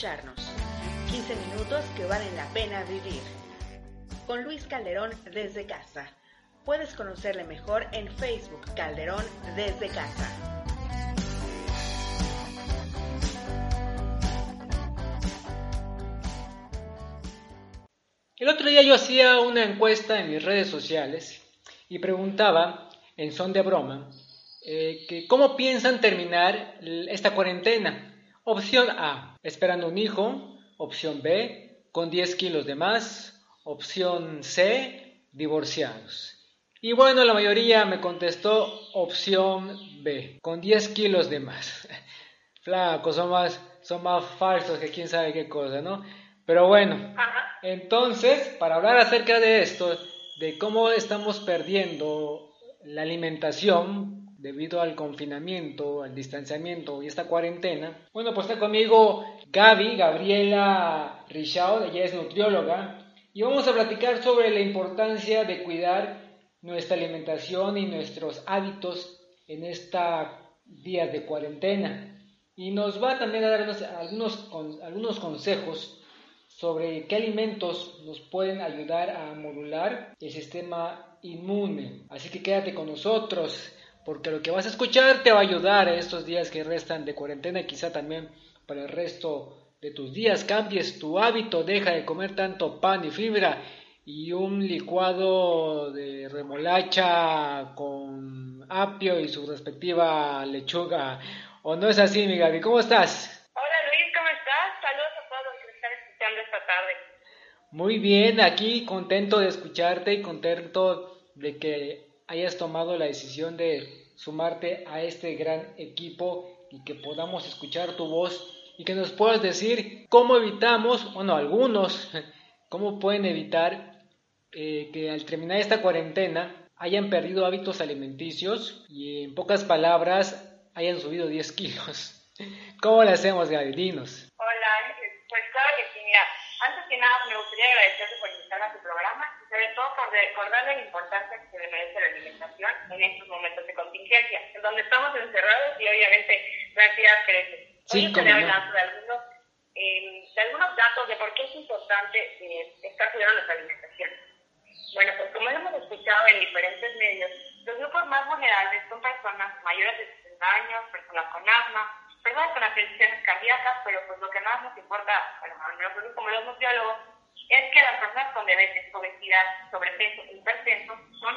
escucharnos. 15 minutos que valen la pena vivir. Con Luis Calderón desde casa. Puedes conocerle mejor en Facebook Calderón desde casa. El otro día yo hacía una encuesta en mis redes sociales y preguntaba, en son de broma, eh, que cómo piensan terminar esta cuarentena. Opción A, esperando un hijo. Opción B, con 10 kilos de más. Opción C, divorciados. Y bueno, la mayoría me contestó opción B, con 10 kilos de más. Flacos, son más, son más falsos que quién sabe qué cosa, ¿no? Pero bueno, entonces, para hablar acerca de esto, de cómo estamos perdiendo la alimentación debido al confinamiento, al distanciamiento y esta cuarentena, bueno, pues está conmigo Gaby, Gabriela Richao, ella es nutrióloga, y vamos a platicar sobre la importancia de cuidar nuestra alimentación y nuestros hábitos en estos días de cuarentena. Y nos va también a dar algunos, algunos consejos sobre qué alimentos nos pueden ayudar a modular el sistema inmune. Así que quédate con nosotros, porque lo que vas a escuchar te va a ayudar en estos días que restan de cuarentena y quizá también para el resto de tus días. Cambies tu hábito, deja de comer tanto pan y fibra y un licuado de remolacha con apio y su respectiva lechuga. ¿O no es así, mi Gaby? ¿Cómo estás? Muy bien, aquí contento de escucharte y contento de que hayas tomado la decisión de sumarte a este gran equipo y que podamos escuchar tu voz y que nos puedas decir cómo evitamos, bueno, algunos, cómo pueden evitar eh, que al terminar esta cuarentena hayan perdido hábitos alimenticios y en pocas palabras hayan subido 10 kilos. ¿Cómo le hacemos, Gaby? Dinos. Antes que nada, me gustaría agradecerte por invitarme a tu programa sobre todo por recordarle la importancia que se le merece la alimentación en estos momentos de contingencia, en donde estamos encerrados y obviamente la ansiedad crece. Sí, Hoy estaré hablando de algunos, eh, de algunos datos de por qué es importante eh, estar cuidando nuestra alimentación. Bueno, pues como hemos escuchado en diferentes medios, los grupos más vulnerables son personas mayores de 60 años, personas con asma, personas con afecciones cardíacas, pero pues lo que más nos importa, bueno, a nosotros como los nutriólogos, es que las personas con diabetes, obesidad, sobrepeso e hipertenso son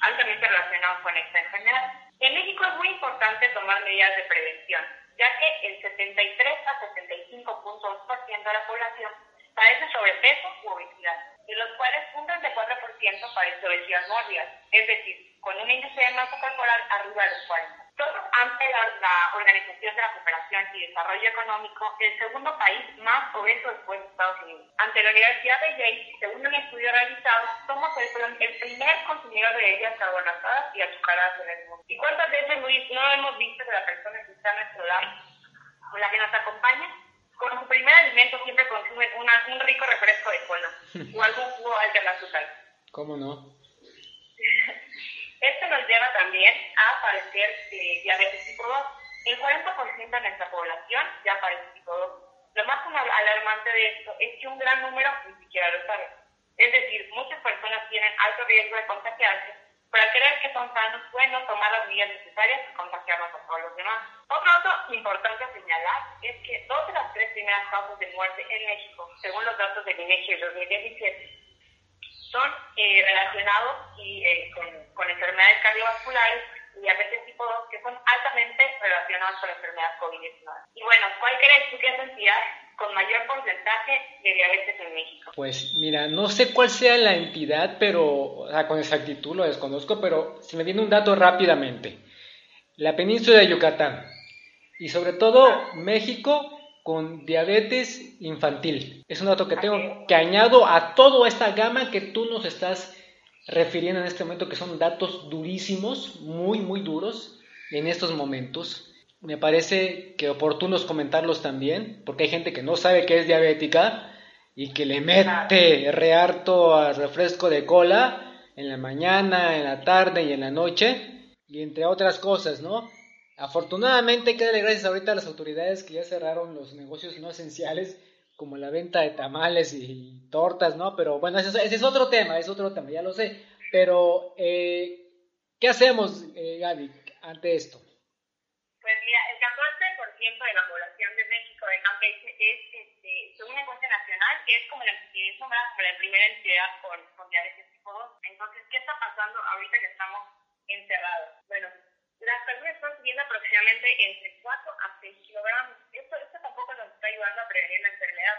altamente relacionados con esta enfermedad. En México es muy importante tomar medidas de prevención, ya que el 73 a 75.2% de la población padece sobrepeso u obesidad, de los cuales un 34% padece obesidad mórbida, es decir, con un índice de masa corporal arriba de los 40 ante la, Organización de la Cooperación y Desarrollo Económico, el segundo país más obeso después de Estados Unidos. Ante la Universidad de Yale, según un estudio realizado, somos el, el primer consumidor de bebidas carbonatadas y azucaradas en el mundo. ¿Y cuántas veces no hemos visto que la persona que está a nuestro lado, o la que nos acompaña, con su primer alimento siempre consume un rico refresco de cola o algún jugo alternativo? ¿Cómo no? Esto nos lleva también a padecer eh, diabetes tipo 2. El 40% de nuestra población ya padece tipo 2. Lo más alarmante de esto es que un gran número ni siquiera lo sabe. Es decir, muchas personas tienen alto riesgo de contagiarse, pero al creer que son sanos pueden tomar las medidas necesarias y contagiarnos a todos los demás. Otro dato importante a señalar es que dos de las tres primeras causas de muerte en México, según los datos del INEGI de 2017, son eh, relacionados y, eh, con, con, enfermedades cardiovasculares y diabetes tipo 2 que son altamente relacionados con la enfermedad COVID-19. Y bueno, ¿cuál crees tú que es entidad con mayor porcentaje de diabetes en México? Pues mira, no sé cuál sea la entidad, pero o sea, con exactitud lo desconozco, pero si me viene un dato rápidamente. La península de Yucatán y sobre todo México con diabetes infantil. Es un dato que tengo que añado a toda esta gama que tú nos estás refiriendo en este momento, que son datos durísimos, muy, muy duros en estos momentos me parece que oportunos comentarlos también, porque hay gente que no sabe que es diabética y que le mete rearto al refresco de cola en la mañana, en la tarde y en la noche, y entre otras cosas, ¿no? Afortunadamente hay que gracias ahorita a las autoridades que ya cerraron los negocios no esenciales, como la venta de tamales y tortas, ¿no? Pero bueno, ese, es otro tema, es otro tema, ya lo sé. Pero, eh, ¿qué hacemos, eh, Gaby, ante esto? Pues mira, el 14% de la población de México, de Campeche, es, este, según una encuesta nacional, es como la, es como la primera entidad con, con diabetes tipo 2. Entonces, ¿qué está pasando ahorita que estamos encerrados? Bueno, las personas están subiendo aproximadamente entre 4 a 6 kilogramos. Esto, esto tampoco nos está ayudando a prevenir la enfermedad.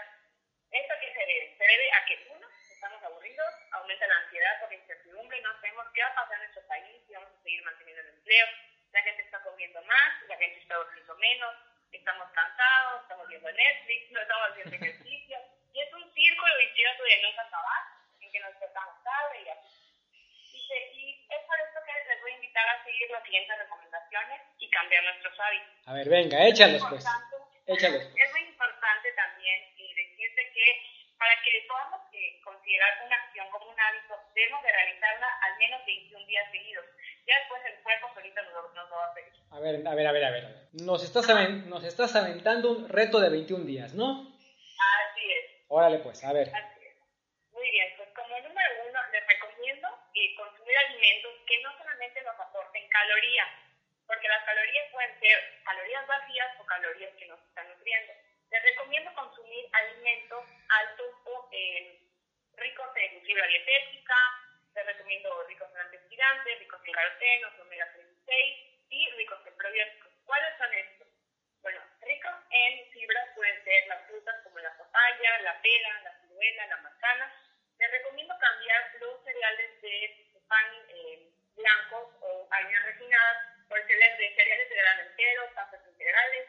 ¿Esto qué se debe? Se debe a que, uno, estamos aburridos, aumenta la ansiedad por la incertidumbre, no sabemos qué va a pasar en nuestro país, si vamos a seguir manteniendo el empleo, la gente está comiendo más, la gente está durmiendo menos, estamos cansados, estamos viendo Netflix, no estamos haciendo ejercicio. Y es un círculo vicioso de nunca acabar, en que nos tratamos tarde y así. Y, es por eso que les voy a invitar a seguir las siguientes recomendaciones y cambiar nuestros hábitos. A ver, venga, échalos pues. Échalos. Es muy importante también decirte que para que podamos eh, considerar una acción como un hábito, debemos de realizarla al menos 21 días seguidos. Ya después el cuerpo solito nos, nos lo va a pedir. A ver, a ver, a ver, a ver. Nos estás, nos estás aventando un reto de 21 días, ¿no? Así es. Órale pues, a ver. Así es. Muy bien, pues como número uno les recomiendo consumir alimentos que no solamente nos aporten calorías, porque las calorías pueden ser calorías vacías o calorías que nos están nutriendo. Les recomiendo consumir alimentos altos o eh, ricos en fibra dietética, les recomiendo ricos en antioxidantes, ricos en carotenos, omega 3 y 6 y ricos en probióticos. ¿Cuáles son estos? Bueno, ricos en fibras pueden ser las frutas como la papaya, la pera, la ciruela, la manzana. Les recomiendo cambiar los cereales de pan eh, blanco o harinas refinadas por cereales de, cereales de grano entero, pasas integrales.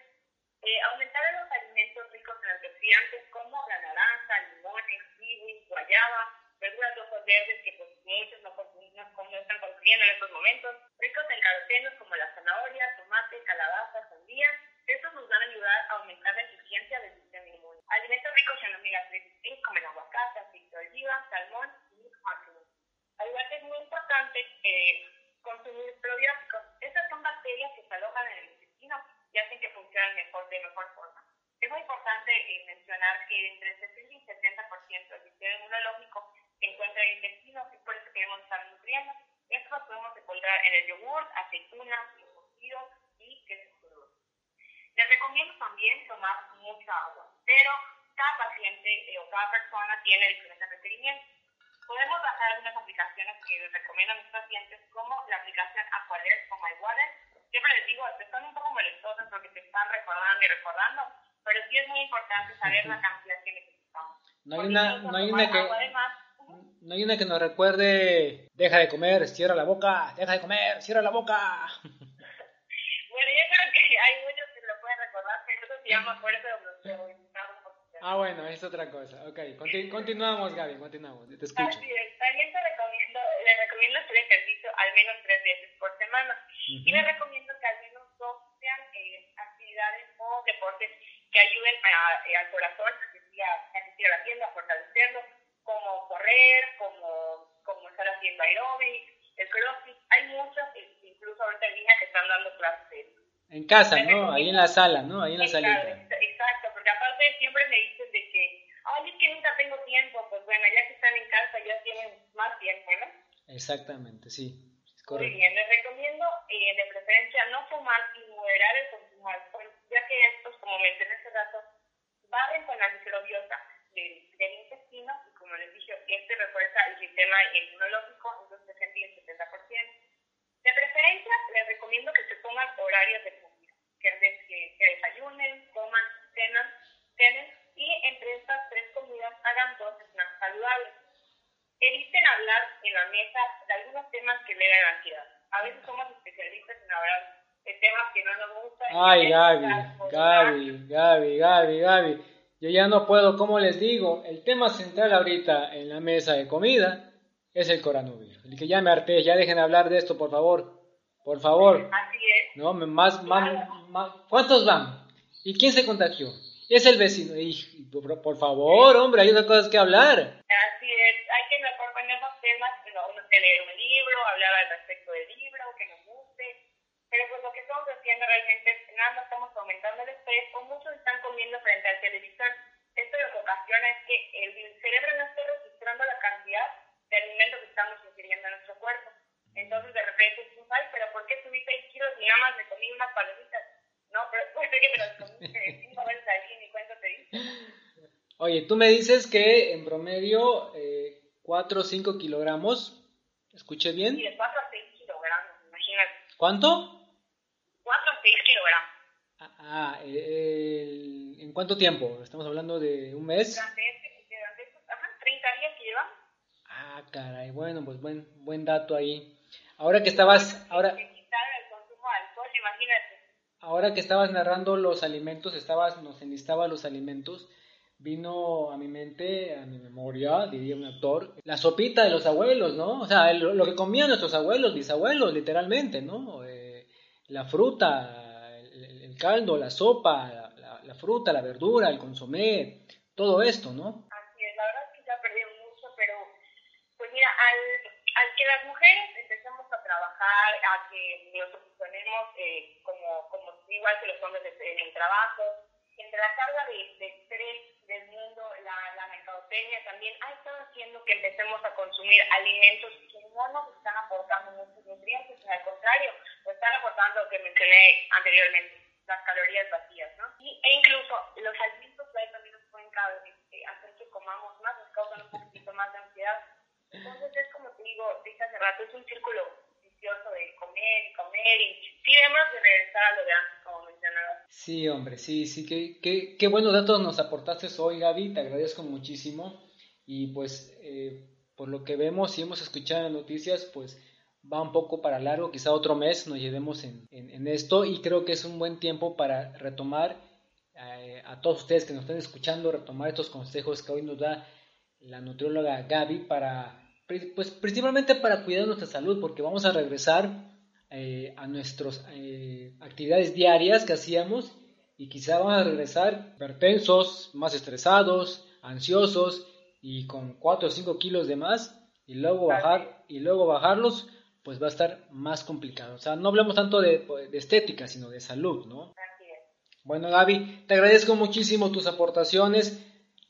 Eh, aumentar los alimentos ricos en antioxidantes como la naranja, limones, kiwi, guayaba, verduras de ojos verdes que pues, muchos no, no, no están consumiendo en estos momentos, ricos en carotenos como la zanahoria, tomate, calabaza, sandía. Estos nos van a ayudar a aumentar la eficiencia del sistema inmune. Alimentos ricos en omega 3 y como el aguacate, aceite de oliva, salmón y atún. Al igual que es muy importante eh, consumir probióticos. Estas son bacterias que se alojan en el intestino y hacen que funcionen mejor de mejor forma. Es muy importante eh, mencionar que entre el 60 y 70% del sistema inmunológico se encuentra en el intestino, es por eso que debemos estar nutriendo. Esto lo podemos encontrar en el yogur, aceitunas, embutidos y queso crudo. Les recomiendo también tomar mucha agua, pero cada paciente eh, o cada persona tiene diferentes requerimientos. Podemos bajar algunas aplicaciones que a mis pacientes, como la aplicación Aqualert o MyWater. Siempre les digo, están un poco molestosas porque te están recordando y recordando, pero sí es muy importante saber la cantidad que necesitamos. No hay una, no hay una que... Además, no hay una que nos recuerde, deja de comer, cierra la boca, deja de comer, cierra la boca. bueno, yo creo que hay muchos que lo pueden recordar, pero eso se llama fuerza de Ah, bueno, es otra cosa. Ok, continuamos, Gaby, continuamos. Te escucho. Así es. También te recomiendo, le recomiendo hacer ejercicio al menos tres veces por semana. Y le recomiendo que al menos dos sean eh, actividades o deportes que ayuden a, eh, al corazón, a asistir a la tienda, a fortalecerlo como correr, como, como estar haciendo aeróbic, el crossfit. Hay muchos, eh, incluso ahorita en línea, que están dando clases En casa, ¿no? Ahí en la sala, ¿no? Ahí en la salita. Exacto, porque aparte siempre me dicen de que, ay, es que nunca tengo tiempo. Pues bueno, ya que están en casa ya tienen más tiempo, ¿no? Exactamente, sí. Muy bien, les recomiendo eh, de preferencia no fumar y moderar el consumo de alcohol, ya que estos, como mencioné hace rato, barren con la microbiota del, del intestino y como les dije, este refuerza el sistema inmunológico en un 60 y el 70%. De preferencia, les recomiendo que se pongan horarios de comida, que, que, que desayunen, coman, cenan, cenen y eviten hablar en la mesa de algunos temas que le dan ansiedad. A veces somos especialistas en hablar de temas que no nos gustan. Ay, Gaby, Gaby, Gaby, Gaby, Gaby. Yo ya no puedo, como les digo, el tema central ahorita en la mesa de comida es el coronavirus. El que ya me harté, ya dejen de hablar de esto, por favor. Por favor. Así es. No, más, más, más, ¿Cuántos van? ¿Y quién se contagió? Es el vecino. Y, por, favor, hombre, hay unas cosas que hablar. Así es. Hay que mejor poner esos temas, uno leer un libro, hablar al respecto del libro, que nos guste. Pero pues lo que estamos haciendo realmente es nada más estamos aumentando el estrés o muchos están comiendo frente al televisor. Esto lo que ocasiona es que el cerebro no esté registrando la cantidad de alimentos que estamos ingiriendo en nuestro cuerpo. Entonces de repente decimos, ay, pero ¿por qué subí 6 kilos y nada más me comí unas palomitas? No, pero puede ser que me las comiste 5 veces al día y ni cuenta te dice. Oye, tú me dices que en promedio eh, 4 o 5 kilogramos, ¿escuché bien? Sí, de 4 a 6 kilogramos, imagínate. ¿Cuánto? 4 a 6 kilogramos. Ah, el, ¿en cuánto tiempo? ¿Estamos hablando de un mes? Durante, durante estos, ajá, 30 días que llevamos. Ah, caray, bueno, pues buen, buen dato ahí. Ahora que estabas, ahora, ahora que estabas narrando los alimentos, estabas, nos enlistaba los alimentos, vino a mi mente, a mi memoria, diría un actor, la sopita de los abuelos, ¿no? O sea, lo, que comían nuestros abuelos, bisabuelos, literalmente, ¿no? Eh, la fruta, el, caldo, la sopa, la, la, fruta, la verdura, el consomé, todo esto, ¿no? Así es, la verdad es que ya perdí mucho, pero pues mira, al, que las mujeres empecemos a trabajar, a que nos posicionemos eh, como, como igual que los hombres en el trabajo, entre la carga de, de estrés del mundo, la, la mercadotecnia también ha estado haciendo que empecemos a consumir alimentos que no nos están aportando muchos nutrientes, sino al contrario, nos están aportando lo que mencioné anteriormente, las calorías vacías, ¿no? Y, e incluso los alimentos también nos pueden este, hacer que comamos más, nos causan un poquito más de ansiedad. Entonces es como te digo, dije hace rato, es un círculo vicioso de comer y comer y sí debemos de regresar a lo de antes, como mencionaba. Sí, hombre, sí, sí, qué, qué, qué buenos datos nos aportaste hoy, Gaby, te agradezco muchísimo y pues eh, por lo que vemos y hemos escuchado en las noticias, pues va un poco para largo, quizá otro mes nos llevemos en, en, esto y creo que es un buen tiempo para retomar eh, a todos ustedes que nos están escuchando, retomar estos consejos que hoy nos da la nutrióloga Gaby para, pues principalmente para cuidar nuestra salud, porque vamos a regresar eh, a nuestras eh, actividades diarias que hacíamos y quizá vamos a regresar hipertensos, más estresados, ansiosos y con 4 o 5 kilos de más y luego bajar y luego bajarlos pues va a estar más complicado. O sea, no hablamos tanto de, de estética, sino de salud, ¿no? Bueno, Gaby, te agradezco muchísimo tus aportaciones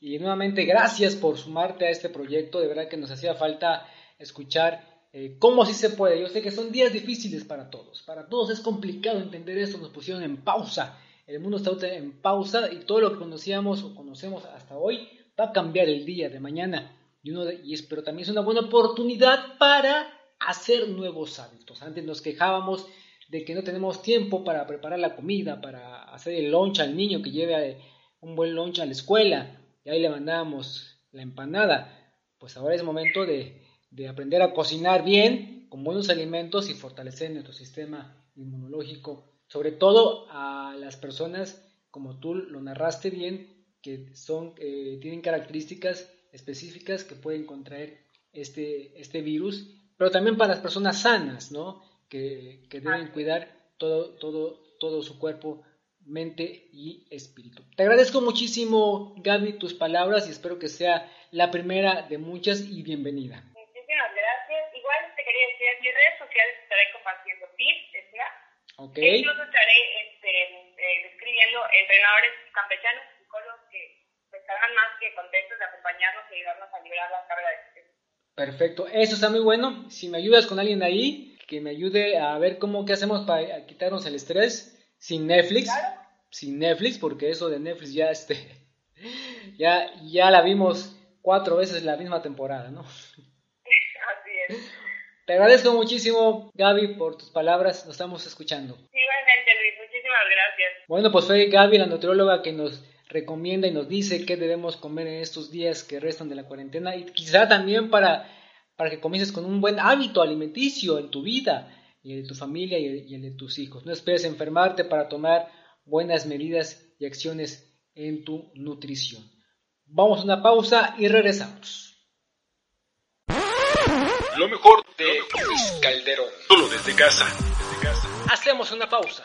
y nuevamente gracias por sumarte a este proyecto. De verdad que nos hacía falta escuchar eh, cómo sí se puede. Yo sé que son días difíciles para todos. Para todos es complicado entender esto. Nos pusieron en pausa. El mundo está en pausa y todo lo que conocíamos o conocemos hasta hoy va a cambiar el día de mañana. Y, uno pero también es una buena oportunidad para hacer nuevos hábitos. Antes nos quejábamos de que no tenemos tiempo para preparar la comida, para hacer el lunch al niño que lleve un buen lunch a la escuela y ahí le mandábamos la empanada. Pues ahora es momento de, de aprender a cocinar bien, con buenos alimentos y fortalecer nuestro sistema inmunológico, sobre todo a las personas, como tú lo narraste bien, que son, eh, tienen características específicas que pueden contraer este, este virus, pero también para las personas sanas, ¿no? Que, que deben cuidar todo, todo, todo su cuerpo mente y espíritu. Te agradezco muchísimo, Gaby, tus palabras y espero que sea la primera de muchas y bienvenida. Muchísimas gracias. Igual te quería decir, en mis redes sociales estaré compartiendo tips, ¿verdad? Ok. E incluso estaré este, eh, escribiendo entrenadores campechanos, psicólogos que estarán más que contentos de acompañarnos y ayudarnos a liberar la carga de estrés. Perfecto, eso está muy bueno. Si me ayudas con alguien ahí, que me ayude a ver cómo qué hacemos para quitarnos el estrés, sin Netflix, sin Netflix, porque eso de Netflix ya este, ya, ya la vimos cuatro veces la misma temporada, ¿no? Así es. Te agradezco muchísimo, Gaby, por tus palabras. Nos estamos escuchando. Igualmente, Luis. Muchísimas gracias. Bueno, pues fue Gaby, la nutrióloga, que nos recomienda y nos dice qué debemos comer en estos días que restan de la cuarentena y quizá también para para que comiences con un buen hábito alimenticio en tu vida y en tu familia y en de tus hijos. No esperes enfermarte para tomar buenas medidas y acciones en tu nutrición. Vamos a una pausa y regresamos. Lo mejor de Luis Calderón. Solo desde casa. Desde casa. Hacemos una pausa.